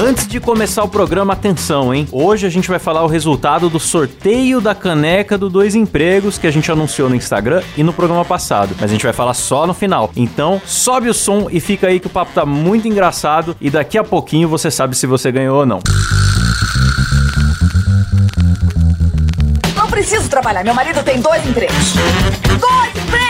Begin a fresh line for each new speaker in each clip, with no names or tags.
Antes de começar o programa, atenção, hein? Hoje a gente vai falar o resultado do sorteio da caneca do Dois Empregos que a gente anunciou no Instagram e no programa passado. Mas a gente vai falar só no final. Então, sobe o som e fica aí que o papo tá muito engraçado e daqui a pouquinho você sabe se você ganhou ou não.
Não preciso trabalhar. Meu marido tem dois empregos. Dois empregos!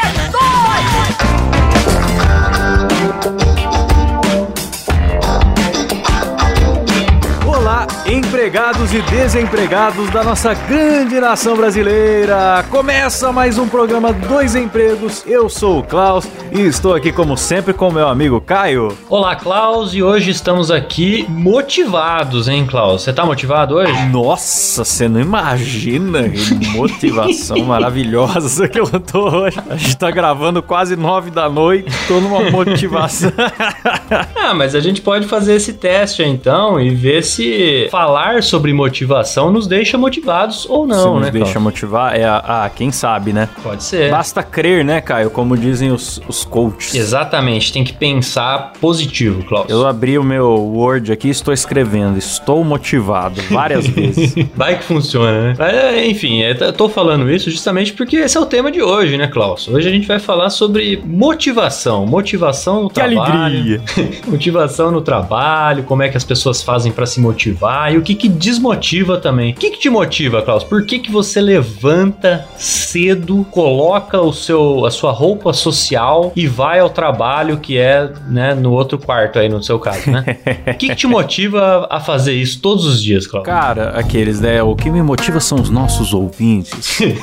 Olá, empregados e desempregados da nossa grande nação brasileira! Começa mais um programa Dois Empregos. Eu sou o Klaus e estou aqui, como sempre, com meu amigo Caio.
Olá, Klaus, e hoje estamos aqui motivados, hein, Klaus? Você tá motivado hoje?
Nossa, você não imagina que motivação maravilhosa que eu tô hoje. A gente tá gravando quase nove da noite, tô numa motivação.
ah, mas a gente pode fazer esse teste então e ver se falar sobre motivação nos deixa motivados ou não,
Se nos
né?
deixa
Klaus?
motivar, é a, a- quem sabe, né?
Pode ser.
Basta crer, né, Caio? Como dizem os, os coaches.
Exatamente, tem que pensar positivo, Klaus.
Eu abri o meu Word aqui e estou escrevendo. Estou motivado várias vezes.
Vai que funciona, né? É, enfim, é, eu tô falando isso justamente porque esse é o tema de hoje, né, Klaus? Hoje a gente vai falar sobre motivação. Motivação no
Que
trabalho.
alegria!
motivação no trabalho, como é que as pessoas fazem pra se motivar e o que que desmotiva também. O que que te motiva, Klaus? Por que que você levanta cedo, coloca o seu a sua roupa social e vai ao trabalho que é, né, no outro quarto aí no seu caso, né? O que que te motiva a fazer isso todos os dias, Klaus?
Cara, aqueles, né? O que me motiva são os nossos ouvintes.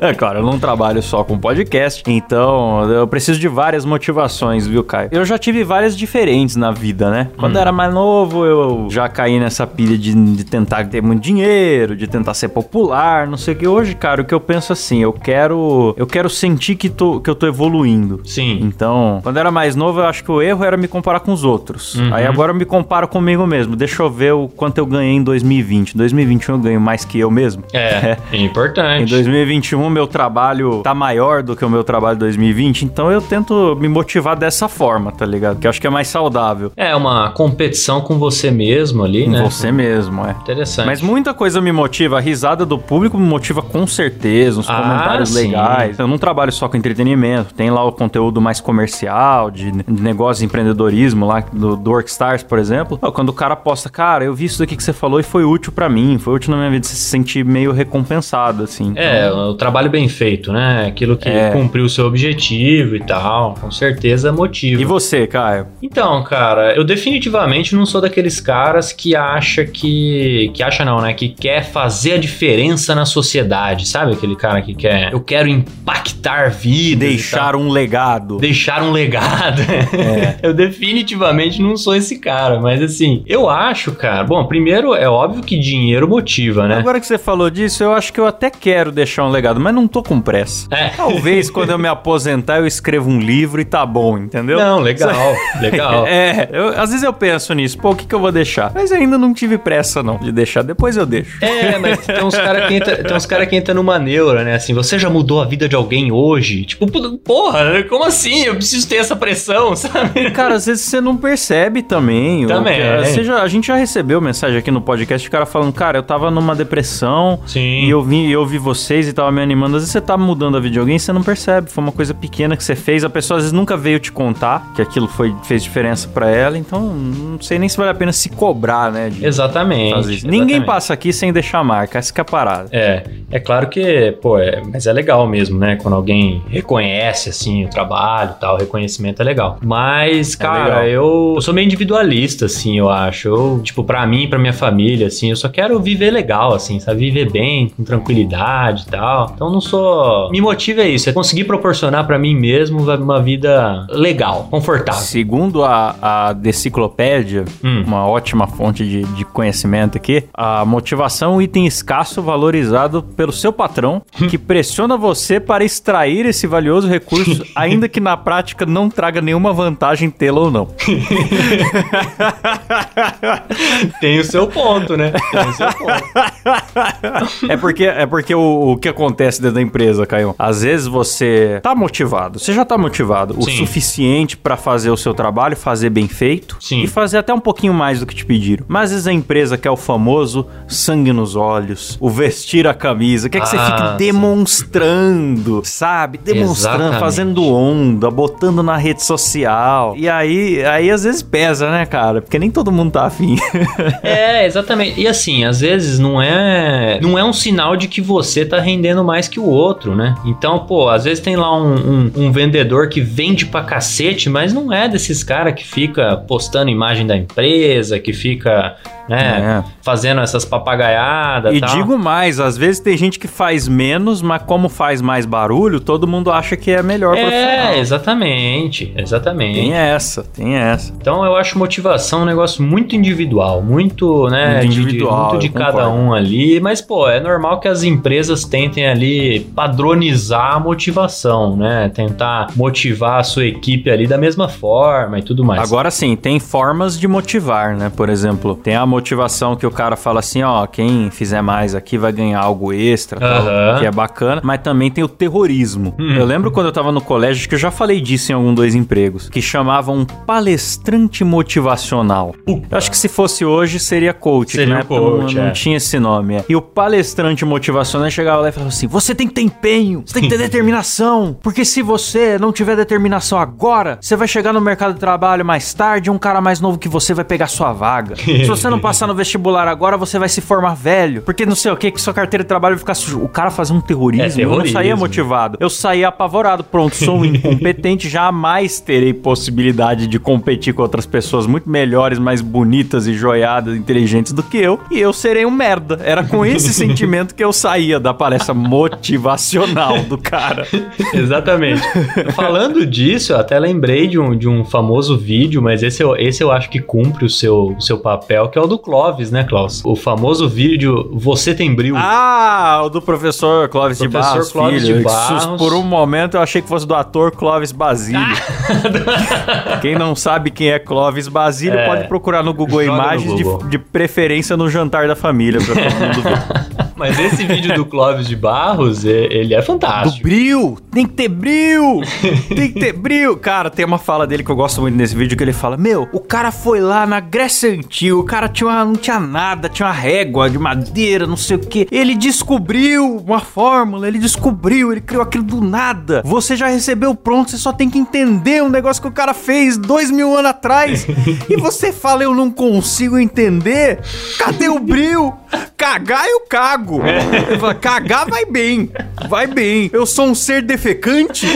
É claro, eu não trabalho só com podcast, então eu preciso de várias motivações, viu, Caio? Eu já tive várias diferentes na vida, né? Quando eu era mais novo, eu já caí nessa pilha de, de tentar ter muito dinheiro, de tentar ser popular, não sei o que. Hoje, cara, o que eu penso assim, eu quero. Eu quero sentir que, tô, que eu tô evoluindo.
Sim.
Então, quando eu era mais novo, eu acho que o erro era me comparar com os outros.
Uhum.
Aí agora eu me comparo comigo mesmo. Deixa eu ver o quanto eu ganhei em 2020. Em 2021 eu ganho mais que eu mesmo.
É, é
Em
importante.
2021 meu trabalho tá maior do que o meu trabalho de 2020, então eu tento me motivar dessa forma, tá ligado? Que eu acho que é mais saudável.
É uma competição com você mesmo ali,
Com
né?
você mesmo, é.
Interessante.
Mas muita coisa me motiva. A risada do público me motiva com certeza. Uns
Ah,
comentários
sim.
legais. Eu não trabalho só com entretenimento. Tem lá o conteúdo mais comercial, de, de negócio de empreendedorismo lá, do, do Workstars, por exemplo. Quando o cara posta, cara, eu vi isso daqui que você falou e foi útil pra mim. Foi útil na minha vida. Você se sentir meio recompensado, assim.
É, o trabalho bem feito, né? Aquilo que
É.
cumpriu o seu objetivo e tal. Com certeza motiva.
E você, Caio?
Então, cara, eu definitivamente não sou daqueles caras que acha que. Que acha não, né? Que quer fazer a diferença na sociedade. Sabe aquele cara que quer. Eu quero impactar vidas. e
Deixar um legado.
deixar um legado.
É.
eu definitivamente não sou esse cara, mas assim, eu acho, cara. Bom, primeiro é óbvio que dinheiro motiva, né?
Agora que você falou disso, eu acho que eu até quero deixar um legado, mas não tô com pressa.
É.
Talvez quando eu me aposentar eu escrevo um livro e tá bom, entendeu?
Não, legal, legal.
É, eu- às vezes eu penso nisso, pô, o que, que eu vou deixar? Mas ainda não tive pressa, não, de deixar. Depois eu deixo.
É, mas tem uns caras que entra, tem uns cara que entra numa neura, né? Assim, você já mudou a vida de alguém hoje? Tipo, porra, como assim? Eu preciso ter essa pressão, sabe?
Cara, às vezes você não percebe também.
Também.
O que- você já- a gente já recebeu mensagem aqui no podcast de cara falando, cara, eu tava numa depressão
Sim.
e eu vi, eu vi vocês e tava me animando. Às vezes você tá mudando a vida de alguém e você não percebe. Foi uma coisa pequena que você fez. A pessoa às vezes nunca veio te contar que aquilo foi, fez diferença pra ela. Então, não sei nem se vale a pena se cobrar, né?
Exatamente.
Ninguém passa aqui sem deixar marca. Essa que é a parada.
É, é claro que, pô, é, mas é legal mesmo, né? Quando alguém reconhece, assim, o trabalho e tal, o reconhecimento é legal. Mas, cara,
legal.
eu, eu sou meio individualista, assim, eu acho. Eu, tipo, pra mim, pra minha família, assim, eu só quero viver legal, assim, sabe? Viver bem, com tranquilidade e tal. Então, não sou... Me motiva é isso, é conseguir proporcionar pra mim mesmo uma vida legal, confortável.
Segundo a, a Deciclopédia,
Hum.
uma uma ótima fonte de, de conhecimento aqui. A motivação é um item escasso valorizado pelo seu patrão, que pressiona você para extrair esse valioso recurso, ainda que na prática não traga nenhuma vantagem tê-lo ou não.
Tem o seu ponto, né? Tem o seu ponto.
É porque, é porque o, o que acontece dentro da empresa, Caio? Às vezes você tá motivado, você já tá motivado o
Sim.
suficiente pra fazer o seu trabalho, fazer bem feito
Sim.
e fazer até um pouquinho mais do que te pediram. Mas às vezes a empresa quer o famoso sangue nos olhos, o vestir a camisa, quer que você
Ah,
fique
sim.
demonstrando, sabe? Demonstrando,
Exatamente.
fazendo onda, botando na rede social. E aí, aí às vezes pesa, né, cara? Porque nem todo mundo tá afim.
É, exatamente. E assim, às vezes não é não é um sinal de que você tá rendendo mais que o outro, né? Então, pô, às vezes tem lá um, um- um vendedor que vende pra cacete, mas não é desses caras que fica postando imagem da empresa, que fica, né,
É.
fazendo essas papagaiadas
E
tal.
digo mais, às vezes tem gente que faz menos, mas como faz mais barulho, todo mundo acha que é melhor
É,
profissional.
exatamente, exatamente.
Tem essa, tem essa.
Então eu acho motivação um negócio muito individual, muito, né,
Muito
de- de-
individual,
muito de cada
concordo.
um ali, mas pô, é normal que as empresas tentem ali padronizar a motivação, né? Tentar motivar a sua equipe ali da mesma forma e tudo mais.
Agora sim, tem formas de motivar, né? Por exemplo, tem a motivação que o cara fala assim, ó, quem fizer mais aqui vai ganhar algo extra, tal, que é bacana, mas também tem o terrorismo.
Hum.
Eu lembro quando eu tava no colégio, acho que eu já falei disso em algum dois empregos, que chamavam um palestrante motivacional. Eu acho que se fosse hoje seria coach,
Seria
né?
coach,
não, não
é.
tinha esse nome. é. E o palestrante motivacional chegava lá e falava assim: você tem que ter empenho, você tem que ter determinação, porque se você não tiver determinação agora, você vai chegar no mercado de trabalho mais tarde um cara mais novo que você vai pegar sua vaga. se você não passar no vestibular agora, você vai se formar velho, porque não sei o que, que sua carteira de trabalho vai ficar sujo. O cara fazia um terrorismo,
É,
eu não saía
terrorismo.
motivado. Eu saía apavorado, pronto, sou um incompetente, jamais terei possibilidade de competir com outras pessoas muito melhores, mais bonitas e joiadas, inteligentes do que eu, e eu serei um merda. Era com esse sentimento que eu saía da palestra motivacional do cara.
Exatamente. Falando disso, eu até lembrei de um, de um famoso vídeo, mas esse eu, esse eu acho que cumpre o seu, o seu papel, que é o do Clóvis, né, Klaus? O famoso vídeo Você Tem Bril.
Ah, o do professor Clóvis de
Professor
Barros,
Clóvis
filho.
de Barros.
Por um momento eu achei que fosse do ator Clóvis Basílio. quem não sabe quem é Clóvis Basílio
É.
pode procurar no Google
Joga no
Imagens, de-
Google.
De, preferência no jantar da família, pra todo mundo ver.
Mas esse vídeo do Clóvis de Barros, ele é
Do
fantástico.
bril! Tem que ter bril! Tem que ter bril! Cara, tem uma fala dele que eu gosto muito nesse vídeo que ele fala: Meu, o cara foi lá na Grécia Antiga, o cara tinha uma- não tinha nada, tinha uma régua de madeira, não sei o que. Ele descobriu uma fórmula, ele descobriu, ele criou aquilo do nada. Você já recebeu pronto, você só tem que entender um negócio que o cara fez dois mil anos atrás. e você fala: Eu não consigo entender. Cadê o bril? Cagar eu cago. Ele fala, cagar vai bem. Vai bem. Eu sou um ser defecante,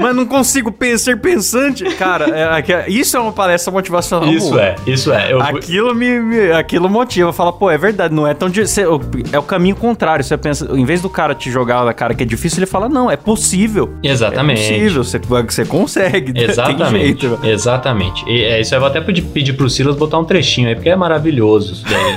mas não consigo ser pensante. Cara, é- é- isso é uma palestra motivacional.
Isso
boa.
é, isso é. Eu,
Aquilo me, me- aquilo motiva. Fala, pô, é verdade, não é tão di- cê- É o caminho contrário. Você pensa, em vez do cara te jogar na cara que é difícil, ele fala, não, é possível.
Exatamente.
É possível, você, você consegue. Tem
Exatamente.
jeito.
Exatamente. E, é, isso eu vou até pedir, pedir pro Silas botar um trechinho aí, porque é maravilhoso isso daí.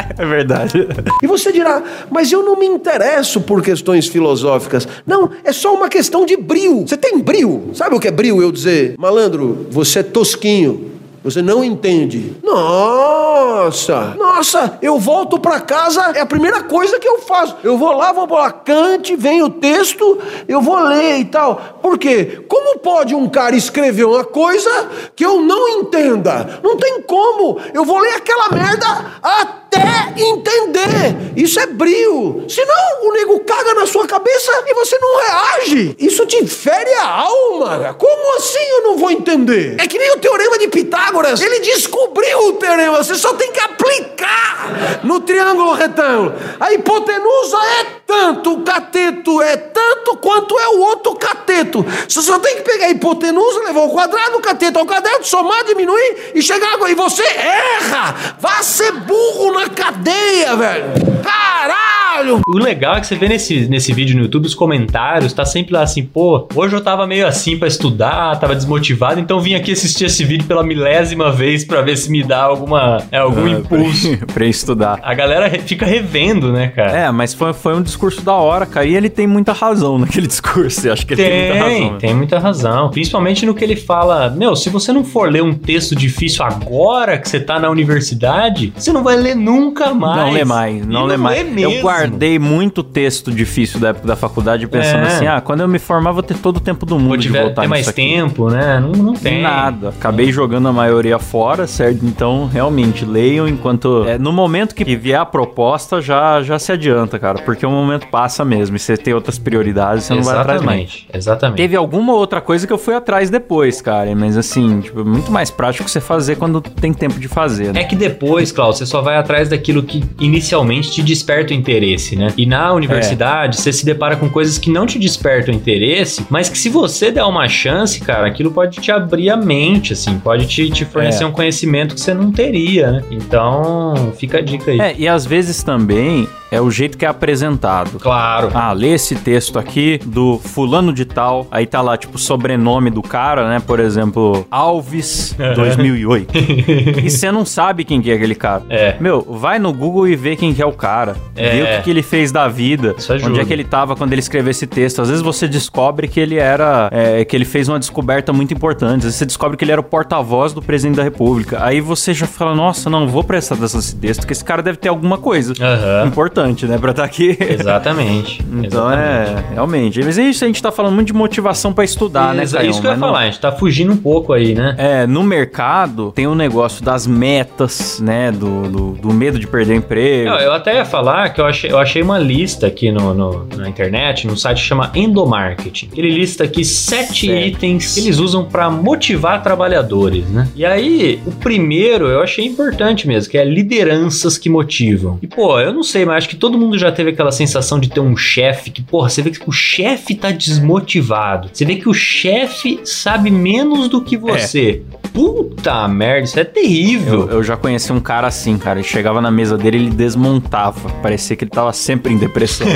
É verdade.
E você dirá, mas eu não me interesso por questões filosóficas. Não, é só uma questão de brio. Você tem brio? Sabe o que é brio? Eu dizer, malandro, você é tosquinho. Você não entende. Nossa! Nossa, eu volto pra casa, é a primeira coisa que eu faço. Eu vou lá, vou lá, cante, vem o texto, eu vou ler e tal. Por quê? Como pode um cara escrever uma coisa que eu não entenda? Não tem como. Eu vou ler aquela merda até entender. Isso é brio. Senão o nego na sua cabeça e você não reage. Isso te fere a alma. Como assim eu não vou entender? É que nem o teorema de Pitágoras. Ele descobriu o teorema. Você só tem que aplicar no triângulo retângulo. A hipotenusa é tanto, o cateto é tanto quanto é o outro cateto. Você só tem que pegar a hipotenusa, levar o quadrado, o cateto ao quadrado, somar, diminuir e chegar agora. E você erra! Vá ser burro na cadeia, velho! Caralho!
O legal é que você vê nesse, nesse vídeo no YouTube os comentários, tá sempre lá assim, pô, hoje eu tava meio assim pra estudar, tava desmotivado, então vim aqui assistir esse vídeo pela milésima vez pra ver se me dá alguma, é, algum
Ah,
impulso.
pra, pra estudar.
A galera fica revendo, né, cara?
É, mas foi, foi um discurso da hora, cara. E ele tem muita razão naquele discurso. Eu acho que ele tem, muita razão.
Tem, tem muita razão. Principalmente no que ele fala, meu, se você não for ler um texto difícil agora que você tá na universidade, você não vai ler nunca mais.
Não lê mais,
E
não lê mais.
mesmo.
Eu guardei muito texto difícil da época da faculdade pensando
É.
assim, ah, quando eu me formar vou ter todo o tempo do mundo
Ou
de
tiver,
voltar
ter mais
aqui.
tempo, né? Não, não tem.
Nada. Acabei jogando a maioria fora, certo? Então, realmente, leiam enquanto. é, no momento que vier a proposta, já, já se adianta, cara. Porque o momento passa mesmo. E você tem outras prioridades, você não vai atrás mais.
Exatamente, exatamente.
Teve alguma outra coisa que eu fui atrás depois, cara. Mas assim, tipo, é muito mais prático você fazer quando tem tempo de fazer, né?
É que depois, Klaus, você só vai atrás daquilo que inicialmente te desperta o interesse, né? E na universidade, você se depara com coisas que não te despertam interesse, mas que se você der uma chance, cara, aquilo pode te abrir a mente, assim, pode te, te fornecer
É.
um conhecimento que você não teria, né? Então, fica a dica aí.
É, e às vezes também é o jeito que é apresentado.
Claro.
Ah, lê esse texto aqui do fulano de tal. Aí tá lá, tipo, o sobrenome do cara, né? Por exemplo, Alves 2008. e você não sabe quem que é aquele cara.
É.
Meu, vai no Google e vê quem que é o cara.
É.
Vê o que, que ele fez da vida.
Isso ajuda.
Onde é que ele tava quando ele escreveu esse texto. Às vezes você descobre que ele era... é, que ele fez uma descoberta muito importante. Às vezes você descobre que ele era o porta-voz do presidente da república. Aí você já fala, nossa, não, vou prestar atenção nesse texto, porque esse cara deve ter alguma coisa
Aham.
importante, né? Pra estar aqui.
Exatamente.
Então
Exatamente.
é, realmente. Mas é isso, a gente tá falando muito de motivação pra estudar, né, Caião?
Isso que eu ia
não-
falar, a gente tá fugindo um pouco aí, né?
É, no mercado tem o negócio das metas, né? Do, do, do medo de perder emprego.
Eu, eu até ia falar que eu achei, eu achei uma lista aqui no, no- na internet, num site que chama Endomarketing. Ele lista aqui sete
Certo.
itens que eles usam pra motivar trabalhadores, né? E aí, o primeiro eu achei importante mesmo, que é lideranças que motivam. E pô, eu não sei, mas acho que todo mundo já teve aquela sensação de ter um chefe que, porra, você vê que o chefe tá desmotivado. Você vê que o chefe sabe menos do que você. Puta merda, isso é terrível.
Eu, eu já conheci um cara assim, cara. Ele chegava na mesa dele ele desmontava. Parecia que ele tava sempre em depressão.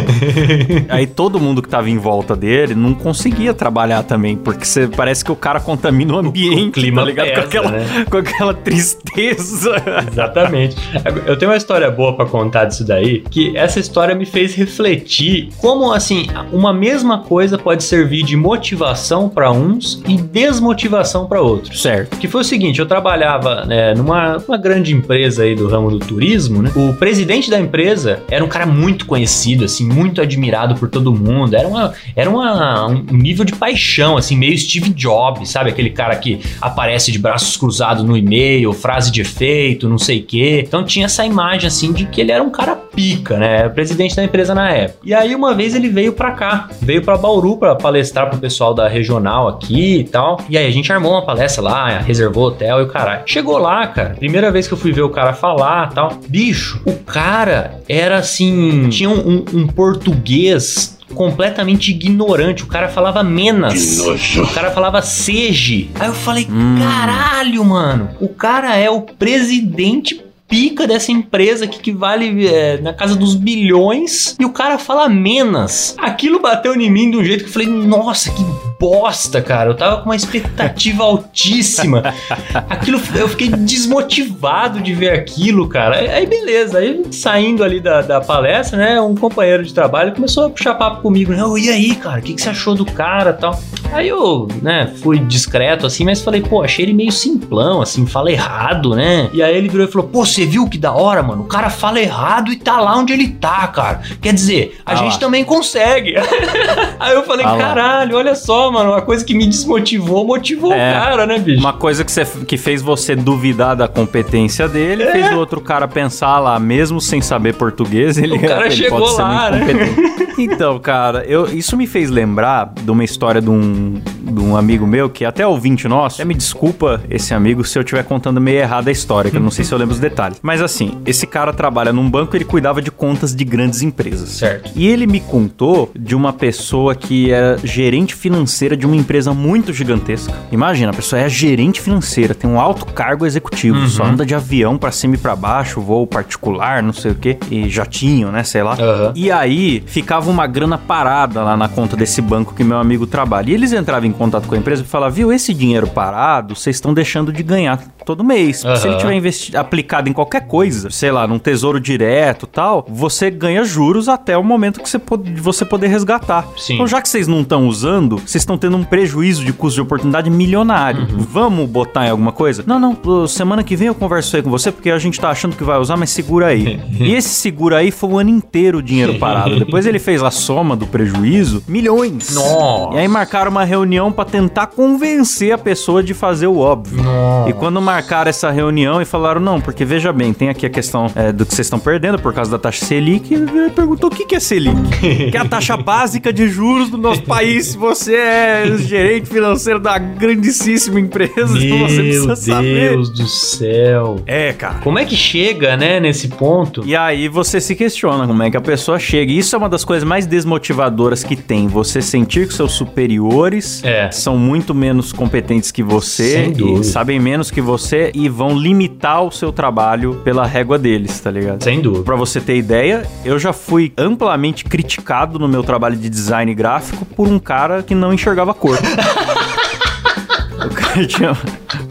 Aí todo mundo que tava em volta dele não conseguia trabalhar também, porque você, parece que o cara contamina o ambiente,
o clima
tá ligado?
pesa,
com, aquela,
né?
com aquela tristeza.
Exatamente. Eu tenho uma história boa pra contar disso daí, que essa história me fez refletir como assim, uma mesma coisa pode servir de motivação pra uns e desmotivação pra outros.
certo.
Que foi o seguinte, eu trabalhava né, numa uma grande empresa aí do ramo do turismo, né? O presidente da empresa era um cara muito conhecido, assim, muito admirado por todo mundo. Era, uma, era uma, um nível de paixão, assim, meio Steve Jobs, sabe? Aquele cara que aparece de braços cruzados no e-mail, frase de efeito, não sei o quê. Então tinha essa imagem, assim, de que ele era um cara pica, né? Era o presidente da empresa na época. E aí uma vez ele veio pra cá, veio pra Bauru pra palestrar pro pessoal da regional aqui e tal. E aí a gente armou uma palestra lá, reservou hotel e o caralho. Chegou lá, cara. Primeira vez que eu fui ver o cara falar e tal. Bicho, o cara era assim. Tinha um, um português completamente ignorante. O cara falava menos. O cara falava seje. Aí eu falei,
Hum.
caralho, mano. O cara é o presidente pica dessa empresa aqui que vale é, na casa dos bilhões e o cara fala menos. Aquilo bateu em mim de um jeito que eu falei, nossa, que bosta, cara. Eu tava com uma expectativa altíssima. Aquilo, eu fiquei desmotivado de ver aquilo, cara. Aí, beleza, aí saindo ali da, da palestra, né, um companheiro de trabalho começou a puxar papo comigo, né, "Ô, e aí, cara, o que, que você achou do cara tal? Aí eu, né, fui discreto assim, mas falei, pô, achei ele meio simplão, assim, fala errado, né? E aí ele virou e falou, pô, você viu que da hora, mano? O cara fala errado e tá lá onde ele tá, cara. Quer dizer, a
Ah
gente
lá.
também consegue. aí eu falei,
Ah lá.
caralho, olha só, mano, uma coisa que me desmotivou, motivou
É.
o cara, né, bicho?
Uma coisa que, você, que fez você duvidar da competência dele, fez o outro cara pensar lá, mesmo sem saber português, ele,
O cara
ele
chegou
pode ser
lá,
muito
né?
competente. Então, cara, eu, isso me fez lembrar de uma história de um um, de um amigo meu, que é até ouvinte nosso, até me desculpa esse amigo se eu estiver contando meio errado a história, que eu não sei se eu lembro os detalhes. Mas assim, esse cara trabalha num banco e ele cuidava de contas de grandes empresas.
Certo.
E ele me contou de uma pessoa que é gerente financeira de uma empresa muito gigantesca. Imagina, a pessoa é gerente financeira, tem um alto cargo executivo, só anda de avião pra cima e pra baixo, voo particular, não sei o quê, e jatinho, né, sei lá.
Aham.
E aí ficava uma grana parada lá na conta desse banco que meu amigo trabalha. E eles entravam em contato com a empresa e falavam: viu, esse dinheiro parado, vocês estão deixando de ganhar todo mês. Se ele tiver aplicado em qualquer coisa, sei lá, num tesouro direto tal, você ganha juros até o momento que você, pod- de você poder resgatar.
Sim.
Então, já que vocês não estão usando, vocês estão tendo um prejuízo de custo de oportunidade milionário.
Uhum.
Vamos botar em alguma coisa? Não, não, semana que vem eu converso aí com você, porque a gente tá achando que vai usar, mas segura aí. e esse segura aí foi o ano inteiro o dinheiro parado. Depois ele fez a soma do prejuízo, milhões.
Nossa.
E aí marcaram uma reunião pra tentar convencer a pessoa de fazer o óbvio.
Nossa.
E quando marcaram essa reunião e falaram, não, porque veja bem, tem aqui a questão é, do que vocês estão perdendo por causa da taxa Selic, e ele perguntou o que, que é Selic? que é a taxa básica de juros do nosso país. Se você é gerente financeiro da grandíssima empresa, você
Meu
precisa saber.
Deus do céu.
É, cara.
Como é que chega, né, nesse ponto?
E aí você se questiona como é que a pessoa chega. E isso é uma das coisas mais desmotivadoras que tem. Você sentir que seus
É.
são muito menos competentes que você e sabem menos que você e vão limitar o seu trabalho pela régua deles, tá ligado?
Sem dúvida.
Pra você ter ideia, eu já fui amplamente criticado no meu trabalho de design gráfico por um cara que não enxergava cor. o cara tinha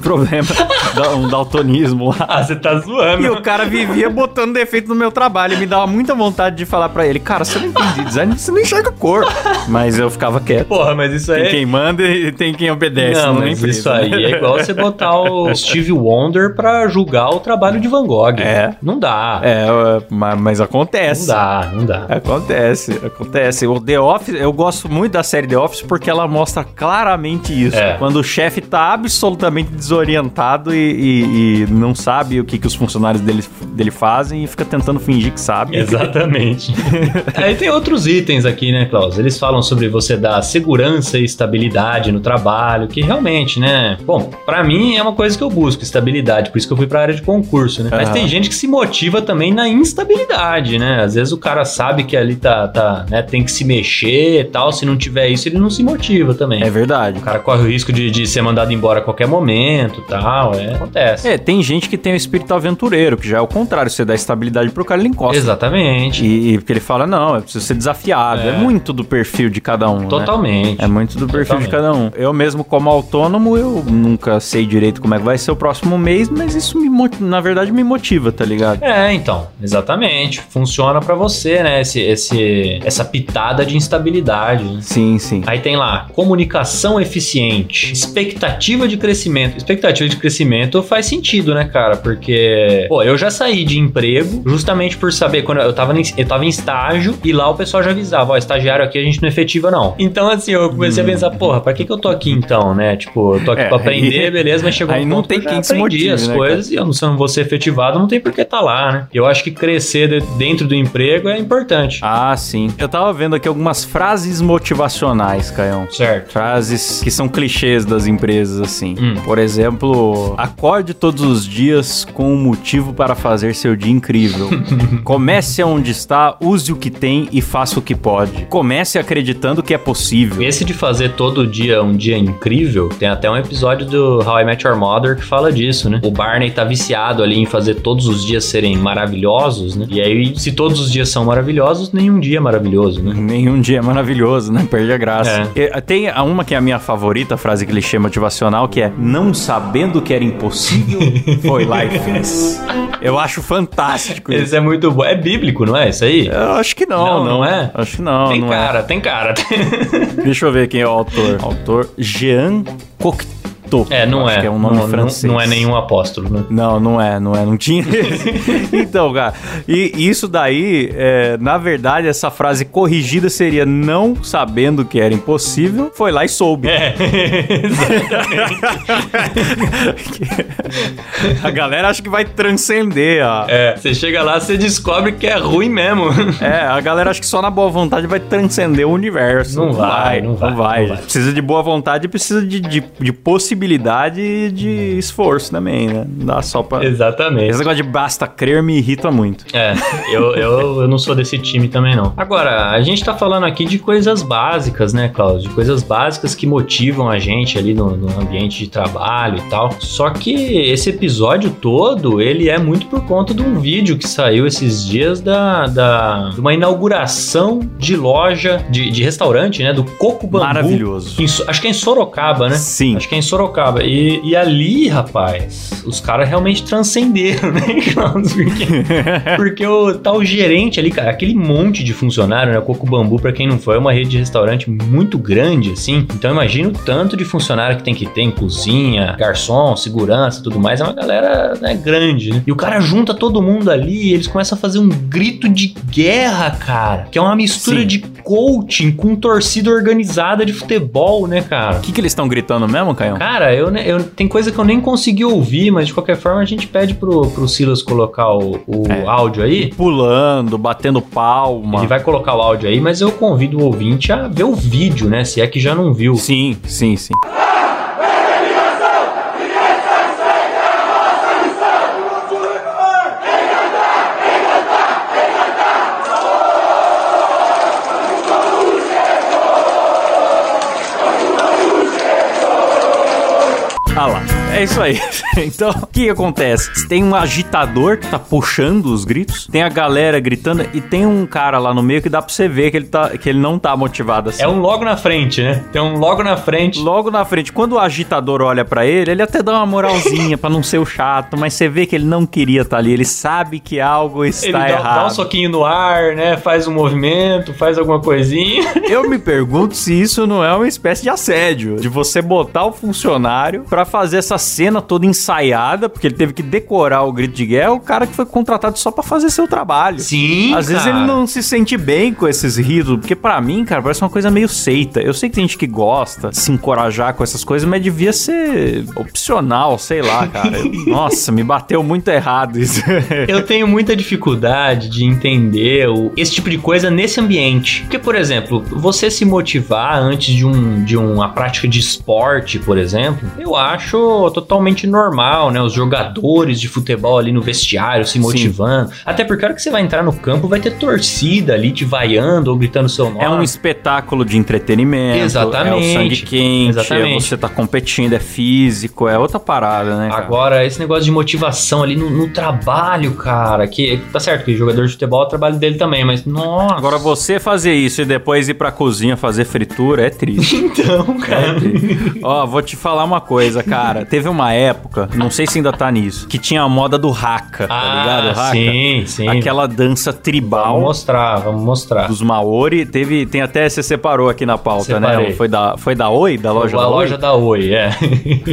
problema, da- um daltonismo lá.
Ah, você tá zoando.
E o cara vivia botando defeito no meu trabalho. E me dava muita vontade de falar pra ele: Cara, você não entende design, você não enxerga cor. Mas eu ficava quieto.
Porra, mas isso
Tem
aí...
quem manda e tem quem obedece.
Não, mas
empresa,
isso aí
né?
é igual você botar o Steve Wonder pra julgar o trabalho de Van Gogh.
É.
Não dá.
É, mas, mas acontece.
Não dá, não dá.
Acontece, acontece. O The Office, eu gosto muito da série The Office porque ela mostra claramente isso.
É.
Quando o chefe tá absolutamente desorientado e, e- e não sabe o que, que os funcionários dele, dele fazem e fica tentando fingir que sabe.
Exatamente. Aí tem outros itens aqui, né, Klaus? Eles falam sobre você dar segurança e estabilidade no trabalho, que realmente, né? Bom, pra mim é uma coisa que eu busco, estabilidade, por isso que eu fui pra área de concurso, né? Mas tem gente que se motiva também na instabilidade, né? Às vezes o cara sabe que ali tá, tá né, tem que se mexer e tal, se não tiver isso, ele não se motiva também.
É verdade.
O cara corre o risco de, de ser mandado embora a qualquer momento tal, é, acontece.
É, tem gente que tem o espírito aventureiro, que já é o contrário. Você dá estabilidade pro cara, ele encosta.
Exatamente.
E, e porque ele fala, não, eu preciso ser desafiado. É,
É.
muito do perfil de cada um, né?
Totalmente.
É muito do perfil de
Totalmente.
cada um. Eu mesmo, como autônomo, eu nunca sei direito como é que vai ser o próximo mês, mas isso, me, na verdade, me motiva, tá ligado?
É, então, exatamente. Funciona pra você, né? Esse, esse, essa pitada de instabilidade. né?
Sim, sim.
Aí tem lá, comunicação eficiente, expectativa de crescimento. Expectativa de crescimento faz sentido, né, cara? Porque, pô, eu já saí de emprego justamente por saber, quando eu tava, em, eu tava em estágio e lá o pessoal já avisava, ó, estagiário aqui a gente não efetiva não. Então, assim, eu comecei a pensar, porra, pra que que eu tô aqui então, né? Tipo, eu tô aqui
É,
pra aprender,
aí-
beleza, mas chegou
aí
um
não tem
que
quem se motive,
as
né,
coisas e eu não, se eu não vou ser efetivado, não tem por que tá lá, né? Eu acho que crescer de- dentro do emprego é importante.
Ah, sim. Eu tava vendo aqui algumas frases motivacionais, Caião.
Certo.
Frases que são clichês das empresas, assim.
Hum.
Por exemplo, acorde todos os dias com um motivo para fazer seu dia incrível. Comece onde está, use o que tem e faça o que pode. Comece acreditando que é possível.
Esse de fazer todo dia um dia incrível, tem até um episódio do How I Met Your Mother que fala disso, né? O Barney tá viciado ali em fazer todos os dias serem maravilhosos, né? E aí, se todos os dias são maravilhosos, nenhum dia é maravilhoso, né?
Nenhum dia é maravilhoso, né? Perde a graça.
É.
E, Tem uma que é a minha favorita, a frase clichê motivacional, que é Não sabendo que era impossível, foi lá e fez. Eu acho fantástico isso.
Esse é muito bom. É bíblico, não é? Isso aí?
Eu acho que não,
Não,
não,
não é?
Acho que não,
tem
não
cara, tem cara.
é. Deixa eu ver quem é o autor. Autor Jean Cocteau.
É, não é.
É um nome
não,
francês.
Não, não é nenhum apóstolo, né?
Não, não é, não é, não tinha. então, cara, e isso daí, é, na verdade, essa frase corrigida seria não sabendo que era impossível, foi lá e soube.
É,
A galera acha que vai transcender a.
é. Você chega lá, você descobre que é ruim mesmo.
É, a galera acha que só na boa vontade vai transcender o universo.
Não vai, não vai, não vai.
Precisa de boa vontade e precisa de, de, de possibilidade e de esforço também, né? Não dá só pra.
Exatamente.
Esse negócio de basta crer me irrita muito.
É, eu, eu, eu não sou desse time também, não. Agora, a gente tá falando aqui de coisas básicas, né, Cláudio? De coisas básicas que motivam a gente ali no, no ambiente de trabalho e tal. Só que esse episódio todo, ele é muito por conta de um vídeo que saiu esses dias da, da de uma inauguração de loja, de, de restaurante, né, do Coco Bambu.
Maravilhoso.
Em acho que é em Sorocaba, né?
Sim.
Acho que é em Sorocaba. E, e ali, rapaz, os caras realmente transcenderam, né? Porque, porque o tal gerente ali, cara, aquele monte de funcionário, né? Coco Bambu, pra quem não foi, é uma rede de restaurante muito grande, assim. Então imagina o tanto de funcionário que tem que ter em cozinha, garçom, segurança e tudo mais. É uma galera né, grande, né? E o cara junta todo mundo ali e eles começam a fazer um grito de guerra, cara. Que é uma mistura
Sim.
de coaching com torcida organizada de futebol, né, cara?
O que, que eles estão gritando mesmo, Caio?
Cara, eu, ne- eu tem coisa que eu nem consegui ouvir, mas de qualquer forma a gente pede pro, pro Silas colocar o, o
É.
áudio aí.
Pulando, batendo palma.
Ele vai colocar o áudio aí, mas eu convido o ouvinte a ver o vídeo, né? Se é que já não viu.
Sim, sim, sim. Ah lá, é isso aí. Então, o que, acontece? Tem um agitador que tá puxando os gritos, tem a galera gritando e tem um cara lá no meio que dá pra você ver que ele, tá, que ele não tá motivado assim.
É um logo na frente, né? Tem um logo na frente.
Logo na frente, quando o agitador olha pra ele, ele até dá uma moralzinha pra não ser o chato, mas você vê que ele não queria estar ali, ele sabe que algo está
Ele dá,
errado.
dá um soquinho no ar, né? Faz um movimento, faz alguma coisinha.
Eu me pergunto se isso não é uma espécie de assédio, de você botar o funcionário pra fazer essa cena toda ensaiada, porque ele teve que decorar o grito de guerra, o cara que foi contratado só pra fazer seu trabalho.
Sim,
Às vezes ele não se sente bem com esses ritos, porque pra mim, cara, parece uma coisa meio seita. Eu sei que tem gente que gosta de se encorajar com essas coisas, mas devia ser opcional, sei lá, cara. Nossa, me bateu muito errado isso.
Eu tenho muita dificuldade de entender o- esse tipo de coisa nesse ambiente. Porque, por exemplo, você se motivar antes de, um, de uma prática de esporte, por exemplo, eu acho totalmente normal, né? Os jogadores de futebol ali no vestiário se motivando. Até porque a hora que você vai entrar no campo vai ter torcida ali te vaiando ou gritando seu nome.
É um espetáculo de entretenimento.
Exatamente.
É o sangue quente.
Exatamente.
É você tá competindo, é físico, é outra parada, né? cara?
Agora, esse negócio de motivação ali no, no trabalho, cara, que tá certo que jogador de futebol é o trabalho dele também, mas nossa.
Agora você fazer isso e depois ir pra cozinha fazer fritura é triste.
então, cara.
Ó, vou te falar uma coisa, cara. Teve uma época, não sei se ainda tá nisso, que tinha a moda do haka, tá ligado? Haka?
Ah, sim, sim.
Aquela dança
Vamos
tribal
mostrar, vamos mostrar.
dos Maori. Teve, tem até, você separou aqui na pauta,
Separei.
né? Foi da, foi da Oi, da loja
a
da
loja
Oi?
da Oi, é.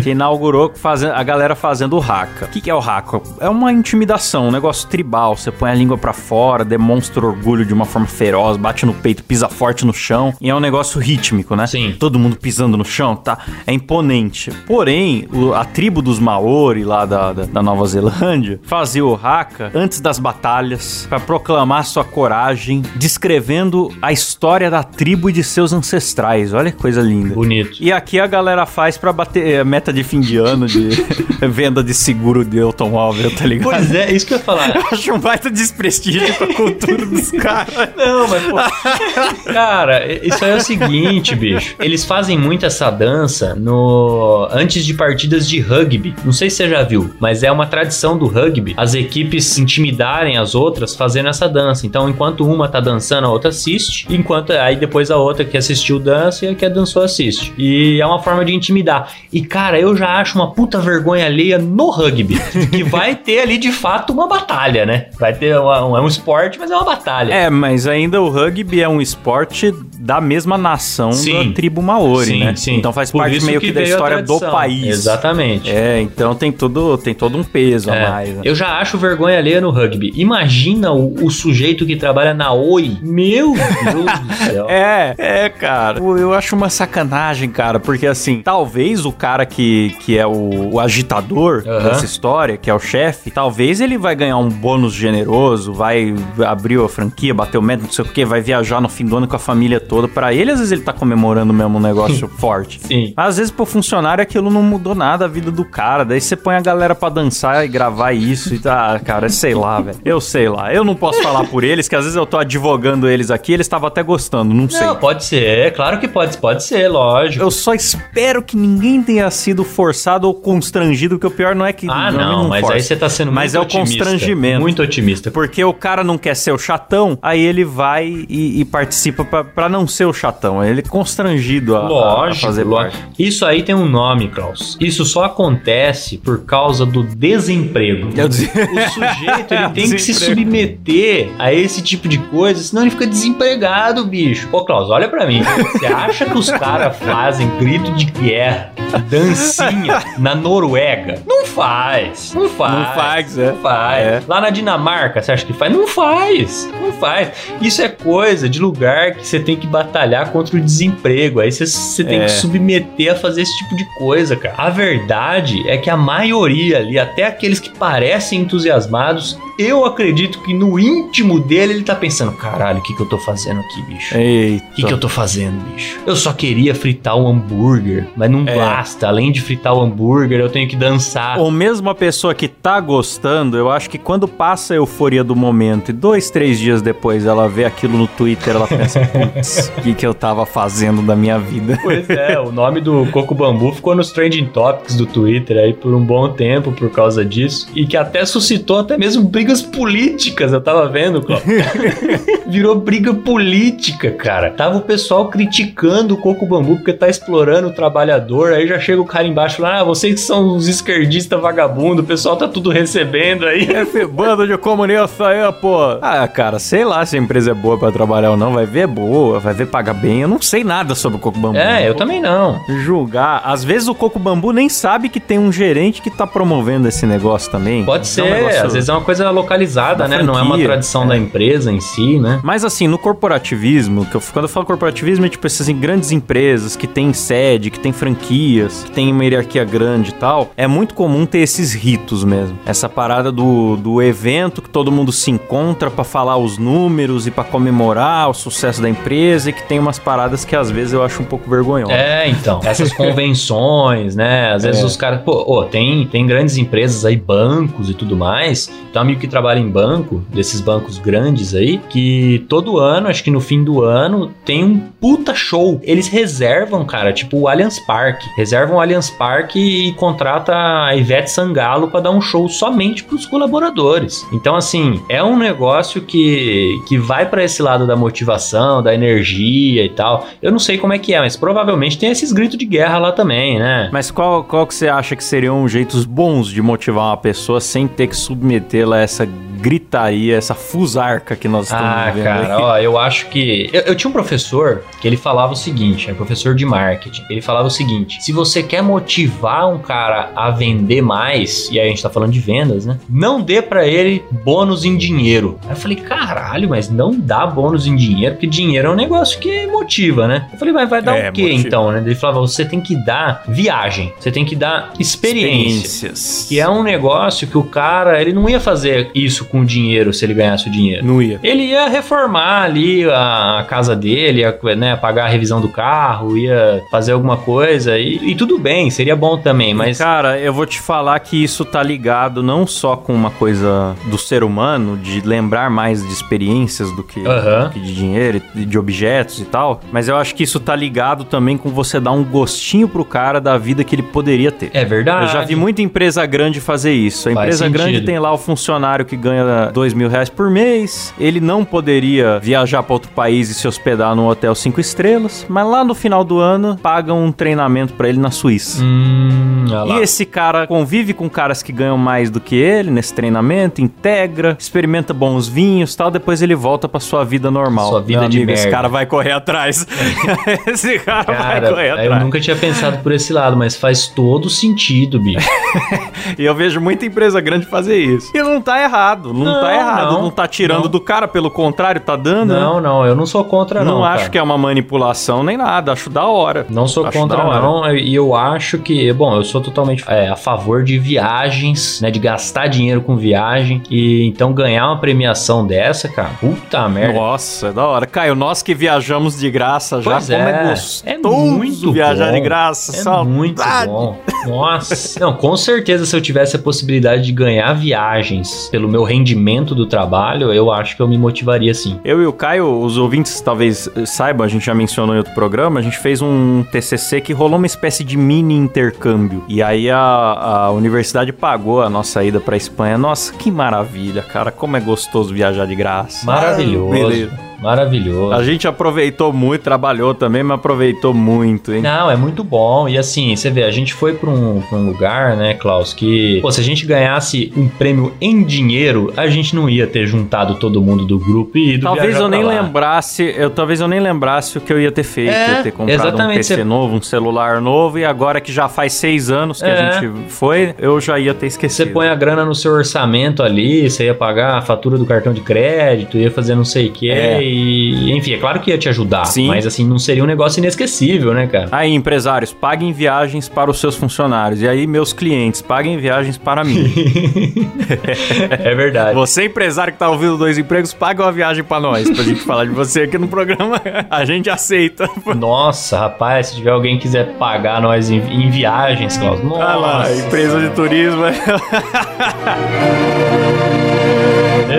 que inaugurou fazendo, a galera fazendo o haka. O que, que é o haka? É uma intimidação, um negócio tribal. Você põe a língua pra fora, demonstra orgulho de uma forma feroz, bate no peito, pisa forte no chão. E é um negócio rítmico, né?
Sim.
Todo mundo pisando no chão, tá? É imponente. Porém, o- a tribo dos Maori lá da, da, da Nova Zelândia fazia o haka antes das batalhas pra proclamar sua coragem, descrevendo a história da tribo e de seus ancestrais. Olha que coisa linda.
Bonito.
E aqui a galera faz pra bater é, meta de fim de ano de venda de seguro de automóvel, tá ligado?
Pois é, isso que eu ia falar.
Eu acho um baita desprestígio com a cultura dos caras.
Não, mas pô. Cara, isso aí é o seguinte, bicho. Eles fazem muito essa dança no antes de partidas de rugby. Não sei se você já viu, mas é uma tradição do rugby as equipes intimidarem as outras fazendo essa dança. Então, enquanto uma tá dançando, a outra assiste, enquanto aí depois a outra que assistiu dança e a que dançou assiste. E é uma forma de intimidar. E cara, eu já acho uma puta vergonha alheia no rugby, que vai ter ali de fato uma batalha, né? Vai ter uma, um, é um esporte, mas é uma batalha.
É, mas ainda o rugby é um esporte da mesma nação
Sim.
da tribo Maori,
Sim,
né?
sim.
Então faz
Por
parte meio
que
que, da história do país.
Exatamente.
É, então tem tudo, tem todo um peso
É,
a mais. né?
Eu já acho vergonha alheia no rugby. Imagina o, o sujeito que trabalha na Oi. Meu Deus do céu.
É, é, cara. Eu, acho uma sacanagem, cara, porque assim, talvez o cara que, que é o, o agitador
Aham.
dessa história, que é o chefe, talvez ele vai ganhar um bônus generoso, vai abrir a franquia, bater o método, não sei o que, vai viajar no fim do ano com a família toda. Pra ele, às vezes, ele tá comemorando mesmo um negócio forte.
Sim.
Às vezes, pro funcionário, aquilo não mudou nada a vida do cara. Daí você põe a galera pra dançar e gravar isso e tá, cara, sei lá, velho. Eu sei lá. Eu não posso falar por eles, que às vezes eu tô advogando eles aqui, eles estavam até gostando, não sei.
Não, pode ser. Claro que pode, pode ser, lógico.
Eu só espero que ninguém tenha sido forçado ou constrangido, porque o pior não é que.
Ah,
normalmente
não, mas
força.
aí você tá sendo
Mas
muito
é o
otimista.
constrangimento.
Muito otimista.
Porque o cara não quer ser o chatão, aí ele vai e, e participa pra, pra não ser o chatão. Ele é constrangido a, a- a
Lógico,
fazer
lógico.
parte.
Isso aí tem um nome, Klaus. Isso só acontece por causa do desemprego.
Eu dizia-
O sujeito ele tem que se submeter a esse tipo de coisa, senão ele fica desempregado, bicho. Ô, Klaus, olha pra mim. Você acha que os caras fazem grito de guerra, dancinha na Noruega? Não faz. Não faz.
Não faz, é.
Não faz.
É.
Lá na Dinamarca, você acha que faz? Não faz. Não faz. Isso é coisa de lugar que você tem que batalhar contra o desemprego. Aí você, você tem
É.
que submeter a fazer esse tipo de coisa, cara. A verdade é que a maioria ali, até aqueles que parecem entusiasmados, eu acredito que no íntimo dele ele tá pensando: caralho, o que, que eu tô fazendo aqui, bicho?
Eita.
O que, que eu tô fazendo, bicho? Eu só queria fritar um hambúrguer, mas não
É.
basta. Além de fritar o hambúrguer, eu tenho que dançar.
Ou mesmo a pessoa que tá gostando, eu acho que quando passa a euforia do momento e dois, três dias depois ela vê aquilo no Twitter, ela pensa, putz, o que, que eu tava fazendo da minha vida?
Pois é, o nome do Coco Bambu ficou nos trending topics do Twitter aí por um bom tempo por causa disso. E que até suscitou até mesmo brigas políticas, eu tava vendo, Cláudio. Virou briga política, cara. Tava o pessoal criticando o Coco Bambu porque tá explorando o trabalhador. Aí já chega o cara embaixo lá, ah, vocês que são os esquerdistas vagabundo, o pessoal tá tudo recebendo aí.
Esse bando de comunista aí, pô. Ah, cara, sei lá se a empresa é boa pra trabalhar ou não. Vai ver é boa, vai ver paga bem. Eu não sei nada sobre o Coco Bambu.
É, eu também não.
Julgar. Às vezes o Coco Bambu nem sabe que tem um gerente que tá promovendo esse negócio também.
Pode
É
ser,
um negócio-
às vezes é uma coisa localizada,
da
né? Não é uma
franquia,
tradição
é.
da empresa em si, né?
Mas assim, no corporativismo, que eu, quando eu falo corporativismo, é tipo essas assim, grandes empresas que têm sede, que têm franquias, que têm uma hierarquia grande e tal, é muito comum ter esses ritos mesmo. Essa parada do, do evento que todo mundo se encontra pra falar os números e pra comemorar o sucesso da empresa e que tem umas paradas que às vezes eu acho um pouco vergonhosas.
É, então. Essas convenções, né? Às vezes
É.
os caras. Pô, ô, tem, tem grandes empresas aí, bancos e tudo mais. Tem um amigo que trabalha em banco, desses bancos grandes aí, que todo ano, acho que no fim do ano, tem um puta show. Eles reservam, cara, tipo o Allianz Parque. Reservam o Allianz Parque e contrata a Ivete Sangalo pra dar um show somente pros colaboradores. Então, assim, é um negócio que, que vai pra esse lado da motivação, da energia e tal. Eu não sei como é que é, mas provavelmente tem esses gritos de guerra lá também, né?
Mas qual, qual que você acha que seriam jeitos bons de motivar uma pessoa sem ter que submetê-la a essa gritaria, essa fusarca que nós estamos
Ah,
vivendo
cara,
aí?
ó, eu acho que. Eu, eu tinha um professor que ele falava o seguinte: é professor de marketing. Ele falava o seguinte: se você quer motivar um cara a vender mais, e aí a gente tá falando de vendas, né? Não dê pra ele bônus em dinheiro. Aí eu falei, caralho, mas não dá bônus em dinheiro, porque dinheiro é um negócio que motiva, né? Eu falei, mas vai dar
É,
o quê
motiva.
então, né? Ele falava, você tem que dar viagem, você tem que dar experiência.
Experiências.
Que é um negócio que o cara, ele não ia fazer isso com o dinheiro se ele ganhasse o dinheiro?
Não ia.
Ele ia reformar ali a casa dele, ia né, pagar a revisão do carro, ia fazer alguma coisa e, e tudo bem, seria bom também, mas.
Cara, eu vou te falar que isso tá ligado não só com uma coisa do ser humano, de lembrar mais de experiências do que,
Aham.
do que de dinheiro, e de objetos e tal, mas eu acho que isso tá ligado também com você dar um gostinho pro cara da vida que ele poderia ter.
É verdade.
Eu já vi muita empresa grande fazer isso. A
Faz
empresa
sentido.
grande tem lá o funcionário que ganha dois mil reais por mês. Ele não poderia viajar para outro país e se hospedar num hotel cinco estrelas, mas lá no final do ano pagam um treinamento para ele na Suíça.
Hum.
E esse cara convive com caras que ganham mais do que ele nesse treinamento, integra, experimenta bons vinhos tal, depois ele volta pra sua vida normal.
Sua vida
Meu
de
amigo, Esse
merda.
cara vai correr atrás. esse cara, vai
Cara,
correr
eu
atrás.
nunca tinha pensado por esse lado, mas faz todo sentido, bicho.
E eu vejo muita empresa grande fazer isso. E não tá errado, não,
Não,
tá errado. Não,
não,
tá tirando
não.
do cara, pelo contrário, tá dando. né?
Não, não, eu não sou contra, não.
Não acho
cara.
que é uma manipulação nem nada, acho da hora.
Não sou
Acho
contra, não. E eu acho que, bom, eu sou totalmente é, a favor de viagens, né? De gastar dinheiro com viagem. E então ganhar uma premiação dessa, cara, puta merda.
Nossa, é da hora. Caio, nós que viajamos de graça já,
Pois
como é,
é,
gostoso
é muito
viajar
bom.
de graça.
É
saudade.
muito bom. Nossa. Não, com certeza, se eu tivesse a possibilidade de ganhar viagens pelo meu rendimento do trabalho, eu acho que eu me motivaria sim.
Eu e o Caio, os ouvintes talvez eh, saibam, a gente já mencionou em outro programa, a gente fez um TCC que rolou uma espécie de mini intercâmbio. E aí a, a universidade pagou a nossa ida pra Espanha. Nossa, que maravilha, cara. Como é gostoso viajar de graça.
Maravilhoso.
beleza.
Maravilhoso.
A gente aproveitou muito, trabalhou também, mas aproveitou muito, hein?
Não, é muito bom. E assim, você vê, a gente foi pra um, pra um lugar, né, Klaus, que, pô, se a gente ganhasse um prêmio em dinheiro, a gente não ia ter juntado todo mundo do grupo e ido
Talvez eu nem
lá.
lembrasse, eu talvez eu nem lembrasse o que eu ia ter feito,
É,
eu ia ter comprado um
exatamente,
PC
você-
novo, um celular novo e agora que já faz seis anos que
É.
a gente foi, eu já ia ter
Você
esquecido.
põe a grana no seu orçamento ali, você ia pagar a fatura do cartão de crédito, ia fazer não sei o que,
É.
e enfim, é claro que ia te ajudar,
Sim.
mas assim, não seria um negócio inesquecível, né, cara?
Aí, empresários, paguem viagens para os seus funcionários. E aí, meus clientes, paguem viagens para mim.
é verdade.
você, empresário que tá ouvindo dois empregos, paga uma viagem para nós, pra gente falar de você aqui no programa. A gente aceita.
Nossa, rapaz, se tiver alguém que quiser pagar nós em, em viagens, Klaus, nossa.
Olha lá, empresa de turismo.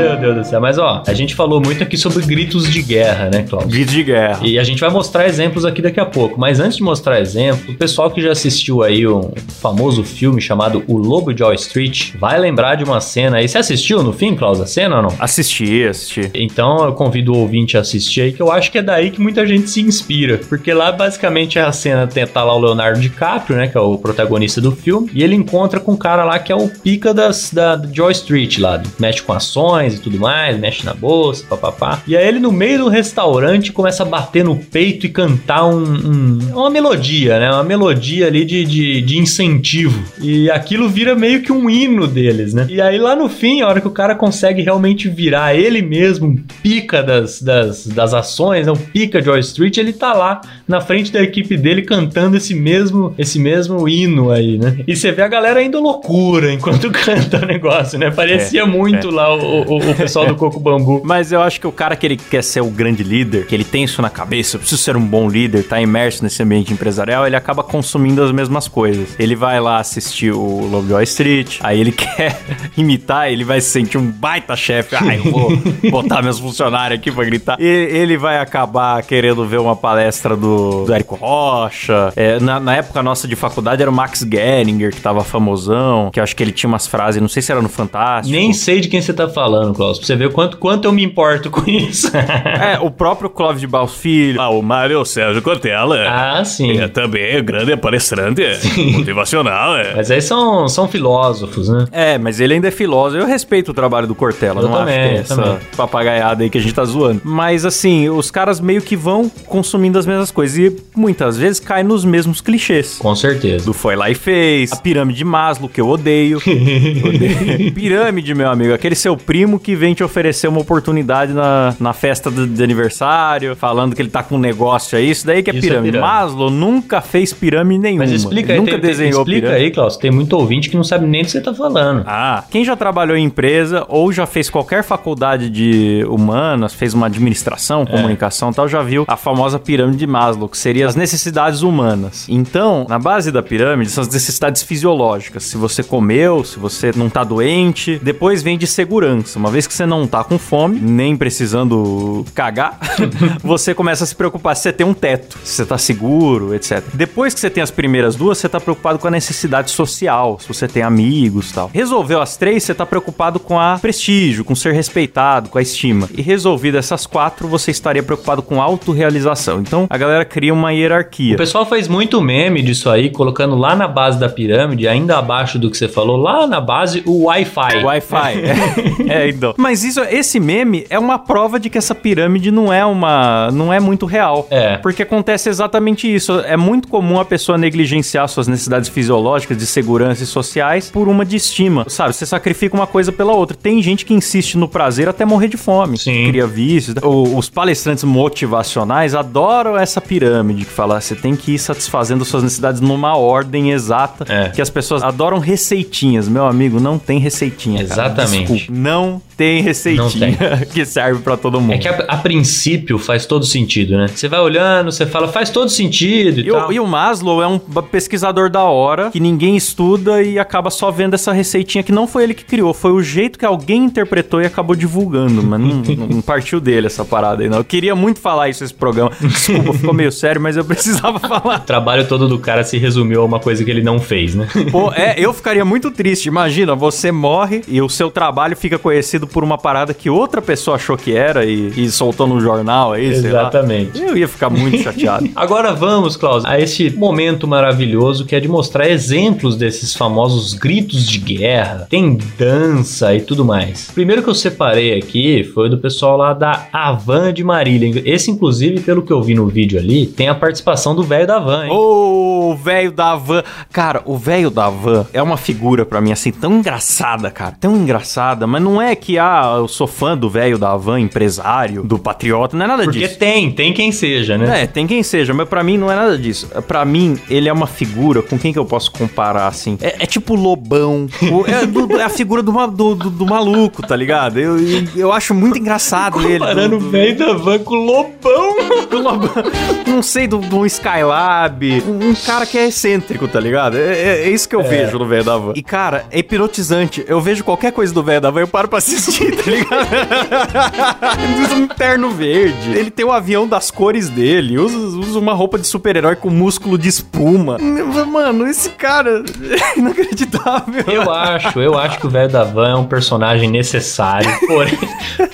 Meu Deus do céu. Mas ó, a gente falou muito aqui sobre gritos de guerra, né, Klaus?
Grito de guerra.
E a gente vai mostrar exemplos aqui daqui a pouco. Mas antes de mostrar exemplos, o pessoal que já assistiu aí um famoso filme chamado O Lobo de Wall Street vai lembrar de uma cena aí. Você assistiu no fim, Klaus, a cena ou não?
Assisti, assisti.
Então eu convido o ouvinte a assistir aí, que eu acho que é daí que muita gente se inspira. Porque lá basicamente é a cena tá lá o Leonardo DiCaprio, né? Que é o protagonista do filme. E ele encontra com um cara lá que é o pica das, da Wall Street lá. Mexe com ações e tudo mais, mexe na bolsa, papapá. E aí ele no meio do restaurante começa a bater no peito e cantar um, um- uma melodia, né? Uma melodia ali de, de, de incentivo. E aquilo vira meio que um hino deles, né? E aí lá no fim, a hora que o cara consegue realmente virar ele mesmo um pica das, das, das ações, né? um pica de Wall Street, ele tá lá na frente da equipe dele cantando esse mesmo, esse mesmo hino aí, né? E você vê a galera indo loucura enquanto canta o negócio, né? Parecia
É,
muito lá o, o, o pessoal do Coco Bambu.
Mas eu acho que o cara que ele quer ser o grande líder, que ele tem isso na cabeça, eu preciso ser um bom líder, tá imerso nesse ambiente empresarial, ele acaba consumindo as mesmas coisas. Ele vai lá assistir o Lobo de Wall Street, aí ele quer imitar, ele vai se sentir um baita chefe. Ah, eu vou botar meus funcionários aqui pra gritar. E ele vai acabar querendo ver uma palestra do, do Érico Rocha. É, na, na época nossa de faculdade era o Max Geringer, que tava famosão, que eu acho que ele tinha umas frases, não sei se era no Fantástico.
Nem sei de quem você tá falando, Klaus, pra você ver o quanto, quanto eu me importo com isso.
É, o próprio Clóvis de Barros Filho.
Ah, o Mário Sérgio Cortella.
ah, sim.
É também grande palestrante, motivacional. É.
Mas aí são, são filósofos, né?
É, mas ele ainda é filósofo. Eu respeito o trabalho do Cortella.
Eu
não
também,
acho que é essa
também.
papagaiada aí que a gente tá zoando. Mas assim, os caras meio que vão consumindo as mesmas coisas. E muitas vezes cai nos mesmos clichês.
Com certeza.
Do foi lá e fez, a pirâmide de Maslow, que eu odeio. Odeio. pirâmide, meu amigo, aquele seu primo que vem te oferecer uma oportunidade na, na festa de, de aniversário, falando que ele tá com um negócio aí. Isso daí que é
Isso é
pirâmide.
pirâmide.
Maslow nunca fez pirâmide nenhuma.
Mas explica aí,
nunca
tem- tem-
desenhou
explica
pirâmide.
aí, Klaus. Tem muito ouvinte que não sabe nem do que você tá falando.
Ah, quem já trabalhou em empresa ou já fez qualquer faculdade de humanas, fez uma administração, comunicação e tal, já viu a famosa pirâmide de Maslow, que seria as necessidades humanas. Então, na base da pirâmide são as necessidades fisiológicas. Se você comeu, se você não tá doente, depois vem de segurança. Uma vez que você não tá com fome, nem precisando cagar, você começa a se preocupar se você tem um teto, se você tá seguro, etc. Depois que você tem as primeiras duas, você tá preocupado com a necessidade social, se você tem amigos e tal. Resolveu as três, você tá preocupado com a prestígio, com ser respeitado, com a estima. E resolvido essas quatro, você estaria preocupado com autorrealização. Então, a galera cria uma hierarquia.
O pessoal faz muito meme disso aí, colocando lá na base da pirâmide, ainda abaixo do que você falou, lá na base, o Wi-Fi.
Wi-Fi. é, é, Mas isso, esse meme é uma prova de que essa pirâmide não é uma, não é muito real.
É.
Porque acontece exatamente isso. É muito comum a pessoa negligenciar suas necessidades fisiológicas, de segurança e sociais por uma de estima. Sabe, você sacrifica uma coisa pela outra. Tem gente que insiste no prazer até morrer de fome.
Sim.
Cria vícios. O- os palestrantes motivacionais adoram essa pirâmide que fala, você tem que ir satisfazendo suas necessidades numa ordem exata.
É.
Que as pessoas adoram receitinhas. Meu amigo, não tem receitinha.
Exatamente.
Desculpa, não tem receitinha
Não
que serve pra todo mundo.
É que a, a princípio faz todo sentido, né? Você vai olhando, você fala, faz todo sentido e,
E
tal.
o, e o Maslow é um pesquisador da hora que ninguém estuda e acaba só vendo essa receitinha que não foi ele que criou, foi o jeito que alguém interpretou e acabou divulgando, mas não, não partiu dele essa parada aí, não. Eu queria muito falar isso nesse programa. Desculpa, ficou meio sério, mas eu precisava falar.
O trabalho todo do cara se resumiu a uma coisa que ele não fez, né?
Pô, é, eu ficaria muito triste. Imagina, você morre e o seu trabalho fica conhecido por uma parada que outra pessoa achou que era e, e soltou no jornal aí, sei lá.
Exatamente.
Eu ia ficar muito chateado.
Agora vamos, Klaus, a esse momento maravilhoso que é de mostrar exemplos desses famosos gritos de guerra. Tem dança e tudo mais. O primeiro que eu separei aqui foi do pessoal lá da Avan de Marília. Esse, inclusive, pelo que eu vi no vídeo ali, tem a participação do velho da Van, hein?
Ô, o velho da van. Cara, o velho da van é uma figura pra mim assim tão engraçada, cara. Tão engraçada, mas não é que ah, eu sou fã do velho da van, empresário, do patriota, não é nada
Porque
disso.
tem, tem quem seja, né?
É, tem quem seja, mas pra mim não é nada disso. Pra mim, ele é uma figura com quem que eu posso comparar, assim? É, é tipo Lobão. O- é, do- é a figura do, do, do- maluco, tá ligado? Eu, eu, acho muito engraçado ele. do-
Parando o velho da Van com o Lobão.
do Lobão, não sei, do, do Skylab, um, um cara que é excêntrico, tá ligado? É, é- é isso que eu vejo no velho da van. E, cara, é hipnotizante. Eu vejo qualquer coisa do velho da van, eu paro pra assistir, tá ligado? Ele usa um terno verde, ele tem o avião das cores dele, usa, usa uma roupa de super-herói com músculo de espuma. Mano, esse cara é inacreditável.
Eu acho, eu acho que o velho da van é um personagem necessário. Porém,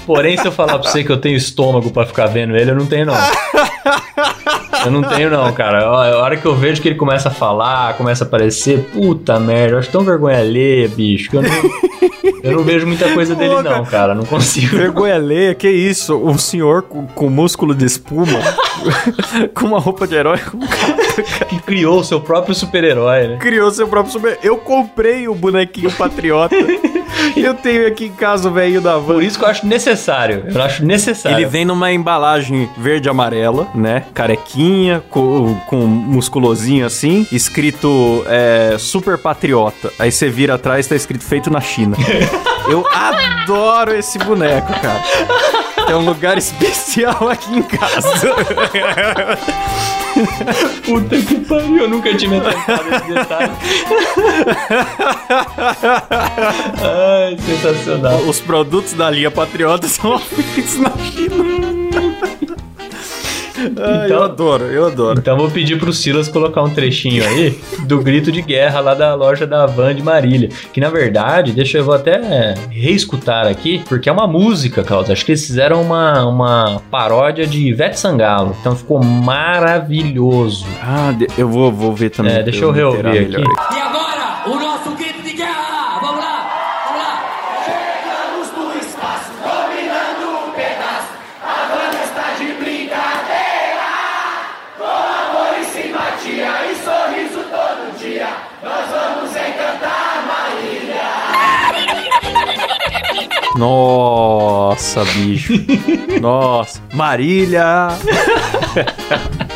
porém, se eu falar pra você que eu tenho estômago pra ficar vendo ele, eu não tenho, não. Eu não tenho, não, cara. A hora que eu vejo que ele começa a falar, começa a aparecer, puta merda, eu acho tão vergonha alheia, bicho, que eu não, eu não vejo muita coisa dele,
Pô,
não, cara. Não consigo.
Vergonha alheia, que isso? Um senhor com, com músculo de espuma, com uma roupa de herói, com
Que criou o seu próprio super-herói, né?
criou seu próprio super. Eu comprei o bonequinho patriota. e eu tenho aqui em casa o velho da van.
Por isso que eu acho necessário. Eu acho necessário.
Ele vem numa embalagem verde amarela, né? Carequinha, com, com musculosinho assim, escrito é, Super Patriota. Aí você vira atrás, tá escrito feito na China. Eu adoro esse boneco, cara. É um lugar especial aqui em casa.
Puta que pariu, eu nunca tinha me atentado nesse detalhe. Ai, sensacional.
Os produtos da linha Patriota são feitos na China. Ai,
Então-
eu adoro, eu adoro.
Então vou pedir pro Silas colocar um trechinho aí do grito de guerra lá da loja da Van de Marília. Que na verdade, deixa eu vou até reescutar aqui, porque é uma música, Klaus. Acho que eles fizeram uma, uma paródia de Ivete Sangalo. Então ficou maravilhoso.
Ah, eu vou, vou ver também.
É, deixa eu
inteirar
reouvir
melhor
aqui.
E agora,
Nossa, bicho. Nossa. Marília.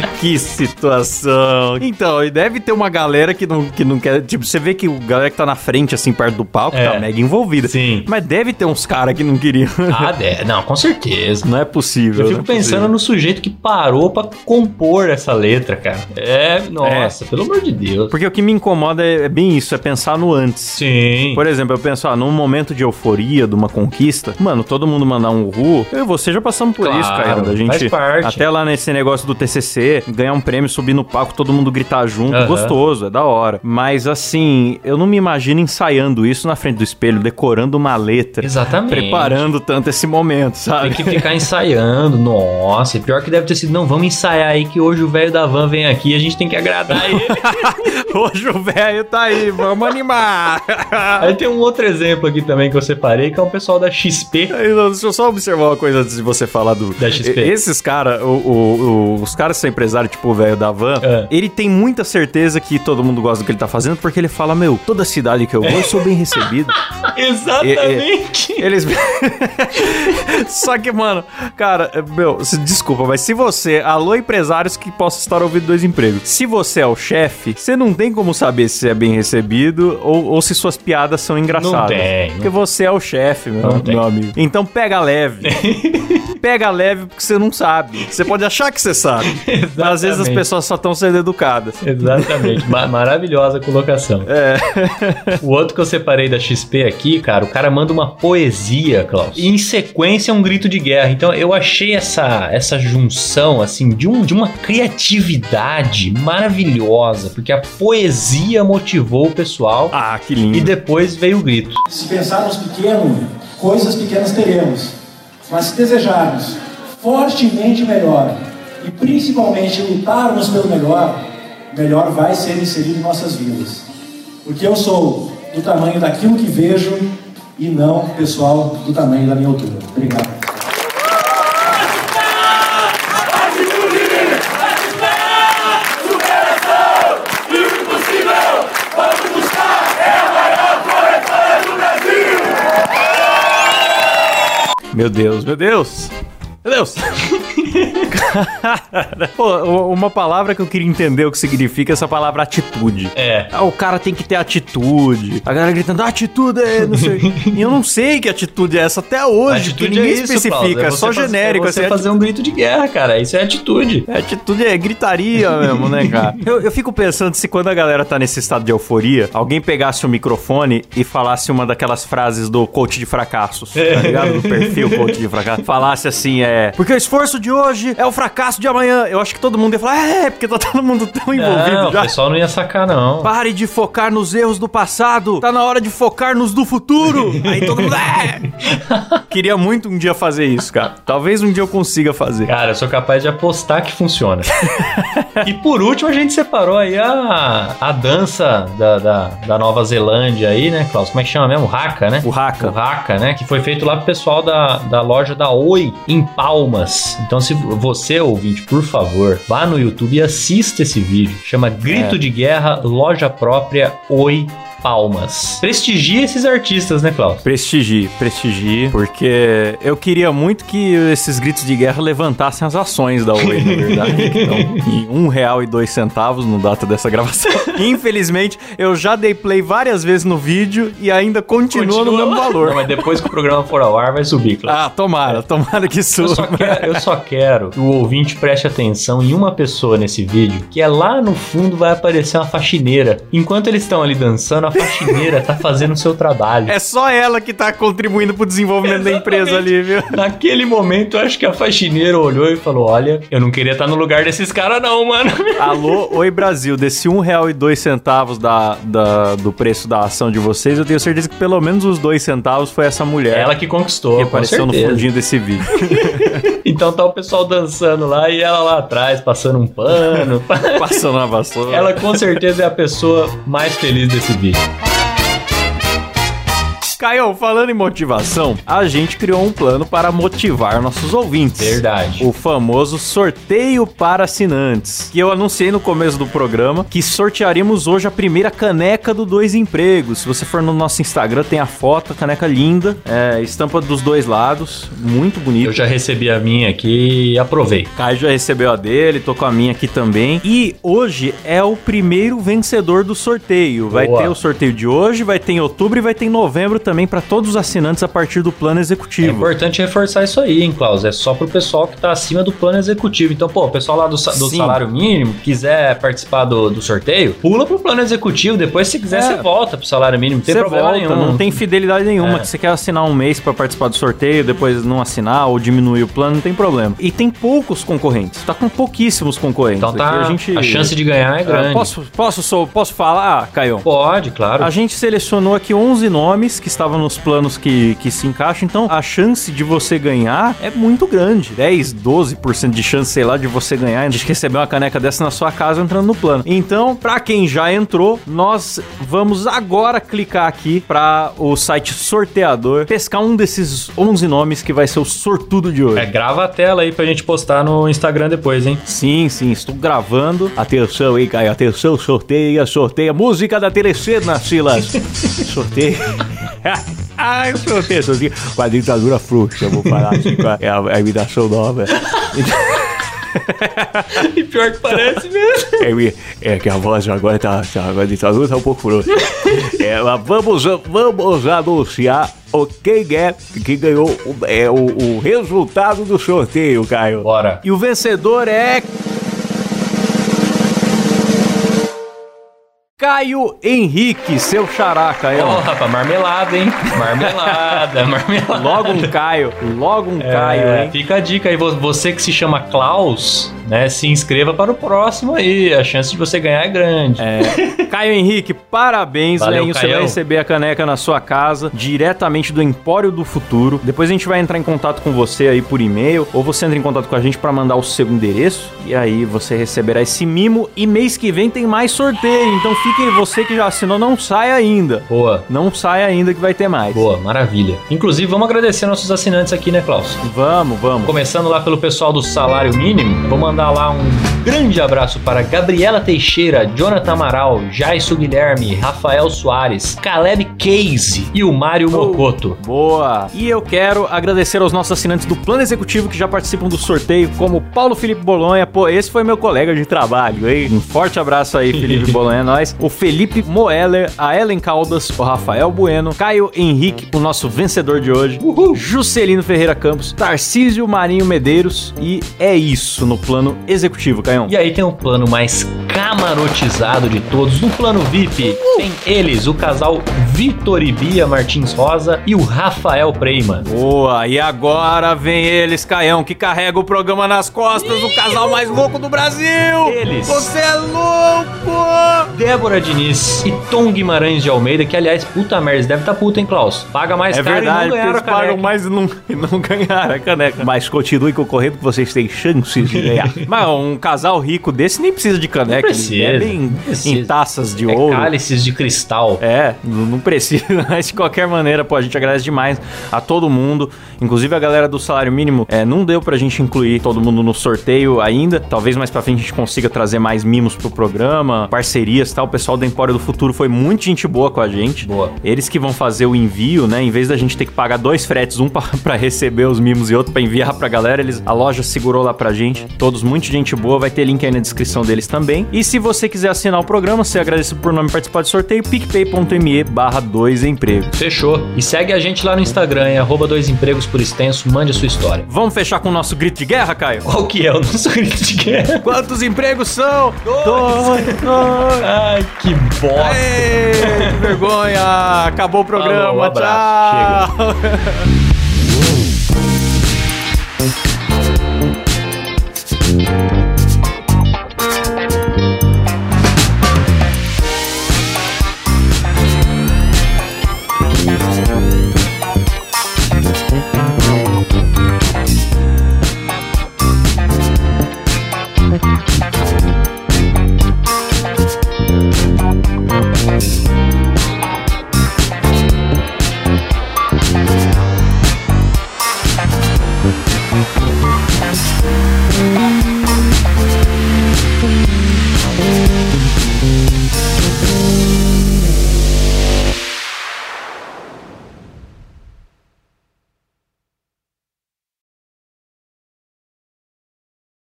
que situação. Então, e deve ter uma galera que não, que não quer. Tipo, você vê que o galera que tá na frente, assim, perto do palco,
É.
tá mega envolvida.
Sim.
Mas deve ter uns caras que não queriam.
Ah, é, não, com certeza.
Não é possível.
Eu
não
fico
é
pensando
possível.
no sujeito que parou pra compor essa letra, cara. É, nossa, pelo amor de Deus.
Porque o que me incomoda é, é bem isso, é pensar no antes.
Sim.
Por exemplo, eu penso, ah, num momento de euforia, de uma conquista, mano, todo mundo mandar um uhul, eu e você já passamos por
Claro,
isso, cara. Da gente,
faz parte.
até lá nesse negócio do TCC, ganhar um prêmio, subir no palco, todo mundo gritar junto,
Aham.
gostoso, é da hora. Mas assim, eu não me imagino ensaiando isso na frente do espelho, decorando uma letra.
Exatamente.
Preparando tanto esse momento, sabe?
Tem que ficar ensaiando, nossa. E pior que deve ter sido, não, vamos ensaiar aí que hoje o velho da van vem aqui e a gente tem que agradar ele.
Hoje o velho tá aí, vamos animar.
aí tem um outro exemplo aqui também que eu separei, que é o pessoal da XP.
Aí, Deixa eu só observar uma coisa antes de você falar do.
Da XP.
Esses caras, os caras empresários, tipo o velho da van,
É.
ele tem muita certeza que todo mundo gosta do que ele tá fazendo, porque ele fala: Meu, toda cidade que eu vou, eu sou bem recebido.
Exatamente.
Eles. Só que, mano, cara, é, meu, se- desculpa, mas se você. Alô, empresários que possam estar ouvindo dois empregos. Se você é o chefe, você não tem como saber se é bem recebido ou, ou se suas piadas são engraçadas.
Não tem, não
Porque você é o chefe, meu,
Não tem.
meu amigo. Então pega leve. pega leve porque você não sabe. Você pode achar que você sabe. Mas às vezes as pessoas só estão sendo educadas.
Exatamente, Ma- maravilhosa colocação.
É.
O outro que eu separei da XP aqui, cara, o cara manda uma poesia, Klaus. E em sequência um grito de guerra. Então eu achei essa, essa junção, assim, de, um, de uma criatividade maravilhosa, porque a poesia motivou o pessoal
Ah, que
e
lindo.
depois veio o grito.
Se pensarmos pequeno, coisas pequenas teremos. Mas se desejarmos fortemente melhor e principalmente lutarmos pelo melhor, melhor vai ser inserido em nossas vidas. Porque eu sou do tamanho daquilo que vejo e não, pessoal, do tamanho da minha altura. Obrigado.
Meu Deus, meu Deus. Meu Deus. Cara, pô, uma palavra que eu queria entender o que significa essa palavra atitude.
É.
Ah, o cara tem que ter atitude. A galera gritando, atitude é, não sei. e eu não sei que atitude é essa até hoje, porque ninguém especifica, é,
você
só
faz-
genérico.
É você
assim,
fazer um grito de guerra, cara. Isso é atitude.
É, atitude é gritaria mesmo, né, cara? Eu, eu fico pensando se quando a galera tá nesse estado de euforia, alguém pegasse o microfone e falasse uma daquelas frases do coach de fracassos, tá ligado? Do perfil coach de fracasso. Falasse assim, é. Porque o esforço de hoje é o fracasso de amanhã. Eu acho que todo mundo ia falar, é, porque tá todo mundo tão envolvido
Não, o
já.
pessoal não ia sacar, não.
Pare de focar nos erros do passado. Tá na hora de focar nos do futuro. Aí todo mundo. É! Queria muito um dia fazer isso, cara. Talvez um dia eu consiga fazer.
Cara, eu sou capaz de apostar que funciona. e por último, a gente separou aí a, a dança da, da, da Nova Zelândia aí, né, Klaus? Como é que chama mesmo? O Haka, né?
O Haka.
O Haka, né? Que foi feito lá pro pessoal da, da loja da Oi, em Palmas. Então, se você, ouvinte, por favor, vá no YouTube e assista esse vídeo. Chama Grito
É.
de Guerra, Loja Própria Oi Palmas. Prestigia esses artistas, né, Klaus?
Prestigie, prestigie, porque eu queria muito que esses gritos de guerra levantassem as ações da Oi, na verdade, que estão em um real e dois centavos no data dessa gravação. Infelizmente, eu já dei play várias vezes no vídeo e ainda continua, no mesmo valor.
Não, mas depois que o programa for ao ar, vai subir, Klaus.
Ah, tomara, tomara que
Eu
suba.
só, quero, eu só quero que o ouvinte preste atenção em uma pessoa nesse vídeo, que é lá no fundo vai aparecer uma faxineira. Enquanto eles estão ali dançando, a faxineira tá fazendo o seu trabalho.
É só ela que tá contribuindo pro desenvolvimento da empresa ali, viu?
Naquele momento, eu acho que a faxineira olhou e falou: Olha, eu não queria estar no lugar desses caras, não, mano.
Alô, oi Brasil, desse um real e dois centavos da, da- do preço da ação de vocês, eu tenho certeza que pelo menos os dois centavos foi essa mulher
Ela que conquistou,
que apareceu no fundinho desse vídeo.
Então tá o pessoal dançando lá e ela lá atrás, passando um pano.
Passando na vassoura.
ela com certeza é a pessoa mais feliz desse vídeo.
Caio, falando em motivação, a gente criou um plano para motivar nossos ouvintes.
Verdade.
O famoso sorteio para assinantes. Que eu anunciei no começo do programa que sortearíamos hoje a primeira caneca do Dois Empregos. Se você for no nosso Instagram, tem a foto, a caneca linda, é, estampa dos dois lados, muito bonito.
Eu já recebi a minha aqui e aprovei.
Caio já recebeu a dele, tô com a minha aqui também. E hoje é o primeiro vencedor do sorteio. Vai
Boa.
ter o sorteio de hoje, vai ter em outubro e vai ter em novembro também para todos os assinantes a partir do plano
É
executivo.
importante reforçar isso aí, hein, Klaus? É só pro pessoal que tá acima do plano executivo. Então, pô, o pessoal lá do, sa- do salário mínimo quiser participar do, do sorteio, pula pro plano executivo. Depois, se quiser,
É.
você volta pro salário mínimo. Não tem
Você
problema
volta,
nenhum.
não tem fidelidade nenhuma.
É.
Que você quer assinar um mês para participar do sorteio, depois não assinar ou diminuir o plano, não tem problema. E tem poucos concorrentes. Tá com pouquíssimos concorrentes.
Então tá, a,
a, gente,
chance de ganhar é
Ah,
grande.
Posso, posso, sou- posso falar, Caio?
Pode, claro.
A gente selecionou aqui 11 nomes que estavam nos planos que, que se encaixam, então a chance de você ganhar é muito grande. 10, 12% de chance, sei lá, de você ganhar, de receber uma caneca dessa na sua casa entrando no plano. Então, pra quem já entrou, nós vamos agora clicar aqui para o site sorteador, pescar um desses 11 nomes que vai ser o sortudo de hoje.
É, grava a tela aí pra gente postar no Instagram depois, hein?
Sim, sim, estou gravando. Atenção, hein, Caio? Atenção, sorteia, sorteia. Música da Telecena, Silas. sorteio. Ai, o sorteio, sorteio. Com a ditadura frouxa, eu vou falar assim, com a, é a, a imitação nova.
E pior que parece mesmo.
É, mi- é que a voz agora tá, tá a ditadura tá um pouco frouxa. É, vamos, vamos anunciar o quem é que ganhou o, é, o, o resultado do sorteio, Caio.
Bora.
E o vencedor é. Caio Henrique, seu xará, Caio.
Ó, rapaz, marmelada, hein? Marmelada, marmelada.
Logo um Caio, logo um Caio,
É,
hein?
Fica a dica aí, vo- você que se chama Klaus, né? Se inscreva para o próximo aí. A chance de você ganhar é grande.
É, Caio Henrique, parabéns,
Valeu,
Leinho. Você vai receber a caneca na sua casa, diretamente do Empório do Futuro. Depois a gente vai entrar em contato com você aí por e-mail, ou você entra em contato com a gente para mandar o seu endereço, e aí você receberá esse mimo. E mês que vem tem mais sorteio, então fique você que já assinou, não sai ainda.
Boa.
Não sai ainda que vai ter mais.
Boa, maravilha. Inclusive, vamos agradecer nossos assinantes aqui, né, Klaus?
Vamos, vamos.
Começando lá pelo pessoal do salário mínimo, vou mandar lá um grande abraço para Gabriela Teixeira, Jonathan Amaral, Jaisso Guilherme, Rafael Soares, Caleb Case e o Mário Mocoto.
Boa! E eu quero agradecer aos nossos assinantes do Plano Executivo que já participam do sorteio, como Paulo Felipe Bolonha. Pô, esse foi meu colega de trabalho, hein? Um forte abraço aí, Felipe Bolonha, é nóis. O Felipe Moeller, a Ellen Caldas, o Rafael Bueno, Caio Henrique, o nosso vencedor de hoje, Juscelino Ferreira Campos, Tarcísio Marinho Medeiros. E é isso no Plano Executivo, Caião.
E aí tem o plano mais camarotizado de todos. No plano VIP tem eles, o casal Vitor e Bia Martins Rosa e o Rafael Preiman.
Boa, e agora vem eles, Caião, que carrega o programa nas costas, o casal mais louco do Brasil!
Eles.
Você é louco!
Débora Diniz e Tom Guimarães de Almeida, que aliás, puta merda, eles devem estar puta, hein, Klaus? Paga mais
É
caro
verdade,
e não ganharam a
eles pagam
caneca.
mais e não, e não ganharam a caneca. Mas continue concorrendo que vocês têm chances de ganhar. Mas um casal rico desse nem precisa de caneca,
precisa, não precisa.
em taças de
É
ouro.
cálices de cristal.
É, não precisa, mas de qualquer maneira, pô, a gente agradece demais a todo mundo, inclusive a galera do salário mínimo. É, não deu pra gente incluir todo mundo no sorteio ainda. Talvez mais pra frente a gente consiga trazer mais mimos pro programa, parcerias e tal. O pessoal da Empório do Futuro foi muito gente boa com a gente.
Boa.
Eles que vão fazer o envio, né? Em vez da gente ter que pagar dois fretes, um pra, pra receber os mimos e outro pra enviar pra galera, eles, a loja segurou lá pra gente. Todos muito gente boa, vai ter link aí na descrição deles também. E se você quiser assinar o programa, você agradece por nome participar do sorteio, picpay.me barra dois empregos.
Fechou. E segue a gente lá no Instagram, é arroba dois empregos por extenso, mande a sua história.
Vamos fechar com o nosso grito de guerra, Caio?
Qual que é o nosso grito de guerra?
Quantos empregos são? Dois! dois.
Ai, que bosta.
Aê, que vergonha! Acabou o programa,
Falou, um abraço.
tchau!